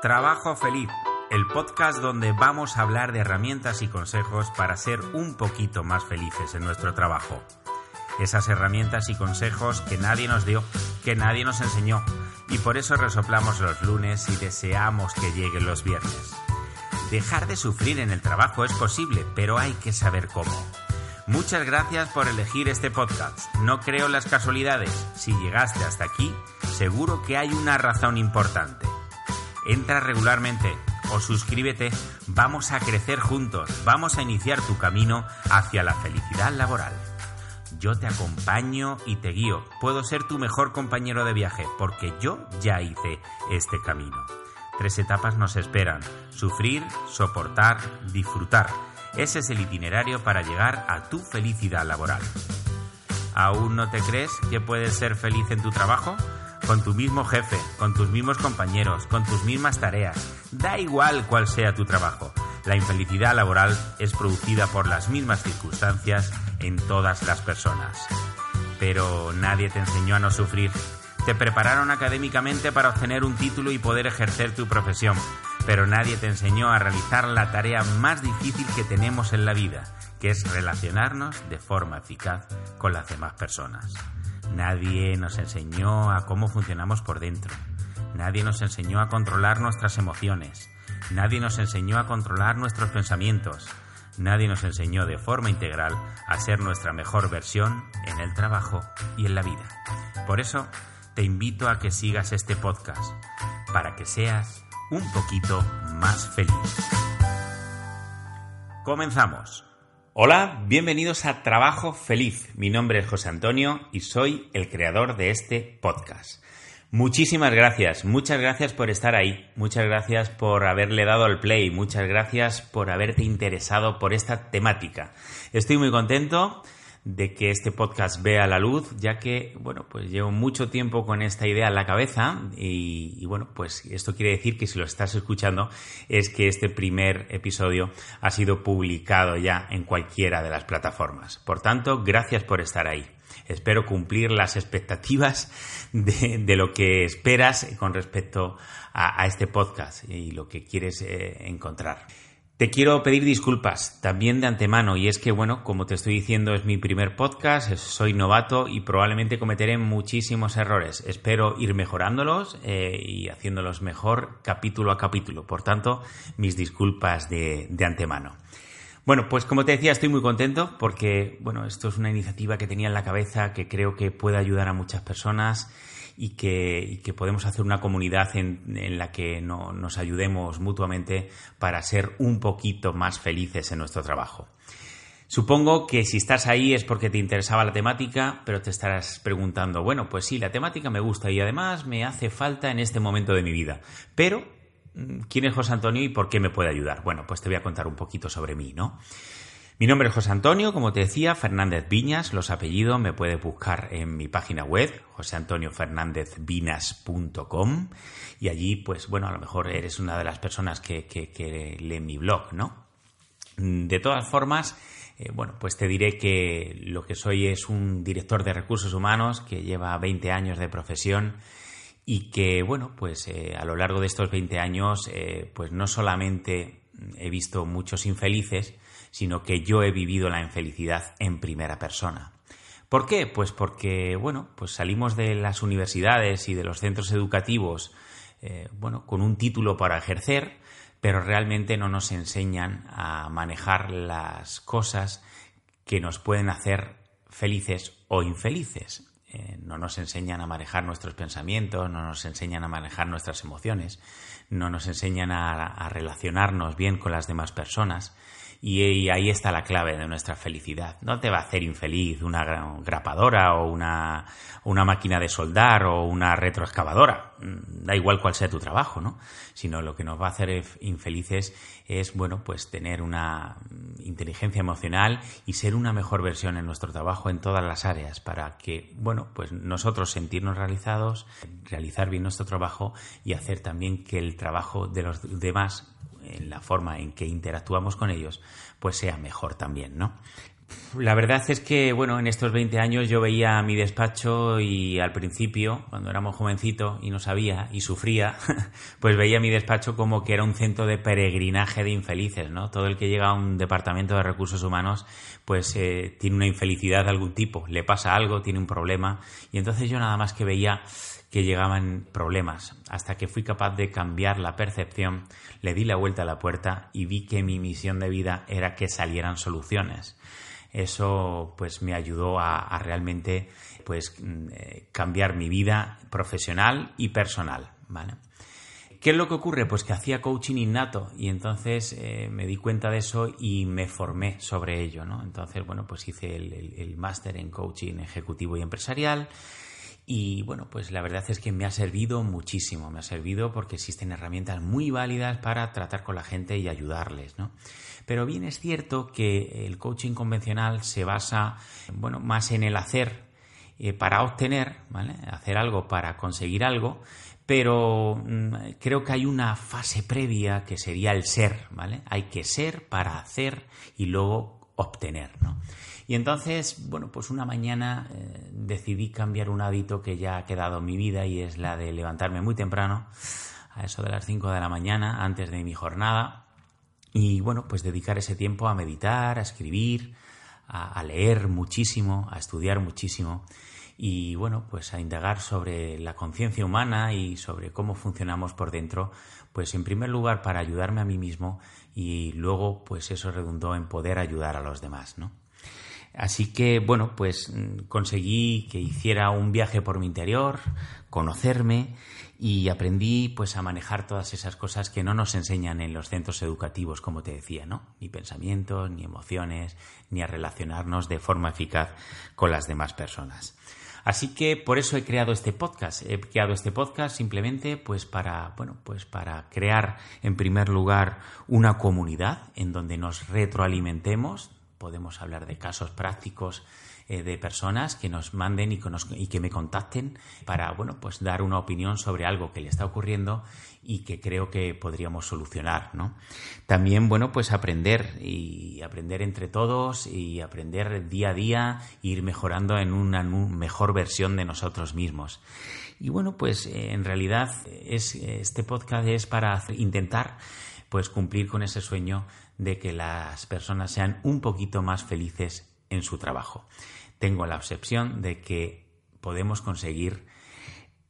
Trabajo Feliz, el podcast donde vamos a hablar de herramientas y consejos para ser un poquito más felices en nuestro trabajo. Esas herramientas y consejos que nadie nos dio, que nadie nos enseñó, y por eso resoplamos los lunes y deseamos que lleguen los viernes. Dejar de sufrir en el trabajo es posible, pero hay que saber cómo. Muchas gracias por elegir este podcast. No creo en las casualidades. Si llegaste hasta aquí, seguro que hay una razón importante. Entra regularmente o suscríbete. Vamos a crecer juntos. Vamos a iniciar tu camino hacia la felicidad laboral. Yo te acompaño y te guío. Puedo ser tu mejor compañero de viaje porque yo ya hice este camino. Tres etapas nos esperan. Sufrir, soportar, disfrutar. Ese es el itinerario para llegar a tu felicidad laboral. ¿Aún no te crees que puedes ser feliz en tu trabajo? Con tu mismo jefe, con tus mismos compañeros, con tus mismas tareas. Da igual cuál sea tu trabajo. La infelicidad laboral es producida por las mismas circunstancias en todas las personas. Pero nadie te enseñó a no sufrir. Te prepararon académicamente para obtener un título y poder ejercer tu profesión, pero nadie te enseñó a realizar la tarea más difícil que tenemos en la vida, que es relacionarnos de forma eficaz con las demás personas. Nadie nos enseñó a cómo funcionamos por dentro. Nadie nos enseñó a controlar nuestras emociones. Nadie nos enseñó a controlar nuestros pensamientos. Nadie nos enseñó de forma integral a ser nuestra mejor versión en el trabajo y en la vida. Por eso, te invito a que sigas este podcast, para que seas un poquito más feliz. Comenzamos. Hola, bienvenidos a Trabajo Feliz. Mi nombre es José Antonio y soy el creador de este podcast. Muchísimas gracias, muchas gracias por estar ahí, muchas gracias por haberle dado al play, muchas gracias por haberte interesado por esta temática. Estoy muy contento de que este podcast vea la luz, ya que, bueno, pues llevo mucho tiempo con esta idea en la cabeza y, bueno, pues esto quiere decir que si lo estás escuchando es que este primer episodio ha sido publicado ya en cualquiera de las plataformas. Por tanto, gracias por estar ahí. Espero cumplir las expectativas de, lo que esperas con respecto a, este podcast y lo que quieres eh, encontrar. Te quiero pedir disculpas también de antemano y es que, bueno, como te estoy diciendo, es mi primer podcast, soy novato y probablemente cometeré muchísimos errores. Espero ir mejorándolos eh, y haciéndolos mejor capítulo a capítulo. Por tanto, mis disculpas de, de antemano. Bueno, pues como te decía, estoy muy contento porque, bueno, esto es una iniciativa que tenía en la cabeza que creo que puede ayudar a muchas personas y que, podemos hacer una comunidad en, la que nos ayudemos mutuamente para ser un poquito más felices en nuestro trabajo. Supongo que si estás ahí es porque te interesaba la temática, pero te estarás preguntando, bueno, pues sí, la temática me gusta y además me hace falta en este momento de mi vida. Pero, mm, ¿quién es José Antonio y por qué me puede ayudar? Bueno, pues te voy a contar un poquito sobre mí, ¿no? Mi nombre es José Antonio, como te decía, Fernández Viñas, los apellidos me puedes buscar en mi página web, joseantoniofernandezvinas.com y allí, pues bueno, a lo mejor eres una de las personas que, que, lee mi blog, ¿no? De todas formas, eh, bueno, pues te diré que lo que soy es un director de recursos humanos que lleva 20 años de profesión y que, bueno, pues eh, a lo largo de estos 20 años, eh, pues no solamente he visto muchos infelices, sino que yo he vivido la infelicidad en primera persona. ¿Por qué? Pues porque, bueno, pues salimos de las universidades y de los centros educativos, eh, bueno, con un título para ejercer, pero realmente no nos enseñan a manejar las cosas que nos pueden hacer felices o infelices. Eh, no nos enseñan a manejar nuestros pensamientos, no nos enseñan a manejar nuestras emociones, no nos enseñan a relacionarnos bien con las demás personas Y, ahí está la clave de nuestra felicidad. No te va a hacer infeliz una grapadora o una, una máquina de soldar o una retroexcavadora. Mm, da igual cuál sea tu trabajo, ¿no? Sino lo que nos va a hacer infelices es, bueno, pues tener una inteligencia emocional y ser una mejor versión en nuestro trabajo en todas las áreas para que, bueno, pues nosotros sentirnos realizados, realizar bien nuestro trabajo y hacer también que el trabajo de los demás en la forma en que interactuamos con ellos, pues sea mejor también, ¿no? La verdad es que, bueno, en estos 20 años yo veía mi despacho y al principio, cuando éramos jovencitos y no sabía y sufría, pues veía mi despacho como que era un centro de peregrinaje de infelices, ¿no? Todo el que llega a un departamento de recursos humanos, pues eh, tiene una infelicidad de algún tipo, le pasa algo, tiene un problema, y entonces yo nada más que veía que llegaban problemas, hasta que fui capaz de cambiar la percepción, le di la vuelta a la puerta y vi que mi misión de vida era que salieran soluciones. Eso pues me ayudó a, realmente pues mm, eh, cambiar mi vida profesional y personal, ¿Qué es lo que ocurre? Pues que hacía coaching innato y entonces eh, me di cuenta de eso y me formé sobre ello, ¿no? Entonces, bueno, pues hice el máster en coaching ejecutivo y empresarial, y bueno, pues la verdad es que me ha servido muchísimo, me ha servido porque existen herramientas muy válidas para tratar con la gente y ayudarles, ¿no? Pero bien es cierto que el coaching convencional se basa, bueno, más en el hacer eh, para obtener, ¿vale? Hacer algo para conseguir algo, pero mm, creo que hay una fase previa que sería el ser, ¿vale? Hay que ser para hacer y luego obtener, ¿no? Y entonces, bueno, pues una mañana eh, decidí cambiar un hábito que ya ha quedado en mi vida y es la de levantarme muy temprano, a eso de las 5 de la mañana, antes de mi jornada, y bueno, pues dedicar ese tiempo a meditar, a escribir, a, leer muchísimo, a estudiar muchísimo y bueno, pues a indagar sobre la conciencia humana y sobre cómo funcionamos por dentro, pues en primer lugar para ayudarme a mí mismo y luego pues eso redundó en poder ayudar a los demás, ¿no? Así que, bueno, pues mm, conseguí que hiciera un viaje por mi interior, conocerme y aprendí pues a manejar todas esas cosas que no nos enseñan en los centros educativos, como te decía, ¿no? Ni pensamientos, ni emociones, ni a relacionarnos de forma eficaz con las demás personas. Así que por eso he creado este podcast. He creado este podcast simplemente pues para, bueno, pues para crear en primer lugar una comunidad en donde nos retroalimentemos podemos hablar de casos prácticos eh, de personas que nos manden y que, y que, me contacten para bueno pues dar una opinión sobre algo que le está ocurriendo y que creo que podríamos solucionar ¿no? también bueno pues aprender y aprender entre todos y aprender día a día e ir mejorando en una mejor versión de nosotros mismos y bueno pues eh, en realidad es este podcast es para intentar pues cumplir con ese sueño de que las personas sean un poquito más felices en su trabajo. Tengo la obsesión de que podemos conseguir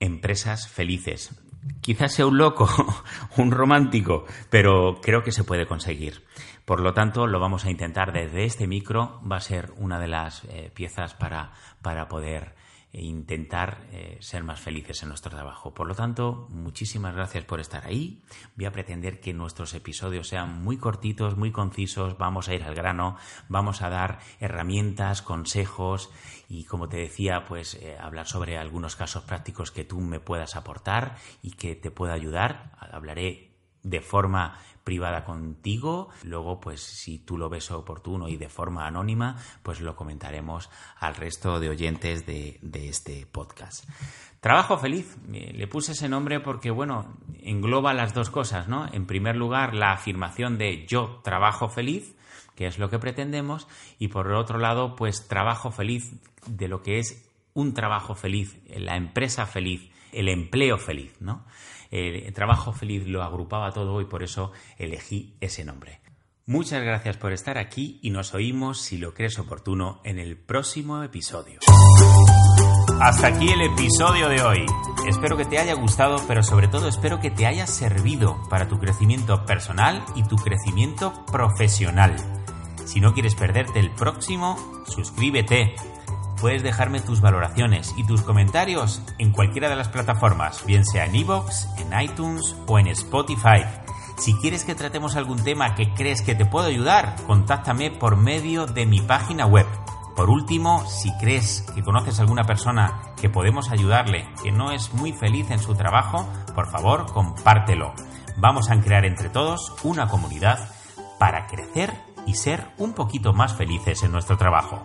empresas felices. Quizás sea un loco, un romántico, pero creo que se puede conseguir. Por lo tanto, lo vamos a intentar desde este micro. Va a ser una de las eh, piezas para, para poder e intentar eh, ser más felices en nuestro trabajo. Por lo tanto, muchísimas gracias por estar ahí. Voy a pretender que nuestros episodios sean muy cortitos, muy concisos, vamos a ir al grano, vamos a dar herramientas, consejos y, como te decía, pues eh, hablar sobre algunos casos prácticos que tú me puedas aportar y que te pueda ayudar. Hablaré de forma privada contigo. Luego, pues si tú lo ves oportuno y de forma anónima, pues lo comentaremos al resto de oyentes de, este podcast. Trabajo feliz. Le puse ese nombre porque, bueno, engloba las dos cosas, ¿no? En primer lugar, la afirmación de yo trabajo feliz, que es lo que pretendemos, y por otro lado, pues trabajo feliz de lo que es un trabajo feliz, la empresa feliz, el empleo feliz, ¿no? El trabajo feliz lo agrupaba todo y por eso elegí ese nombre. Muchas gracias por estar aquí y nos oímos, si lo crees oportuno, en el próximo episodio. Hasta aquí el episodio de hoy. Espero que te haya gustado, pero sobre todo espero que te haya servido para tu crecimiento personal y tu crecimiento profesional. Si no quieres perderte el próximo, suscríbete puedes dejarme tus valoraciones y tus comentarios en cualquiera de las plataformas, bien sea en iVoox, en iTunes o en Spotify. Si quieres que tratemos algún tema que crees que te puedo ayudar, contáctame por medio de mi página web. Por último, si crees que conoces a alguna persona que podemos ayudarle, que no es muy feliz en su trabajo, por favor, compártelo. Vamos a crear entre todos una comunidad para crecer y ser un poquito más felices en nuestro trabajo.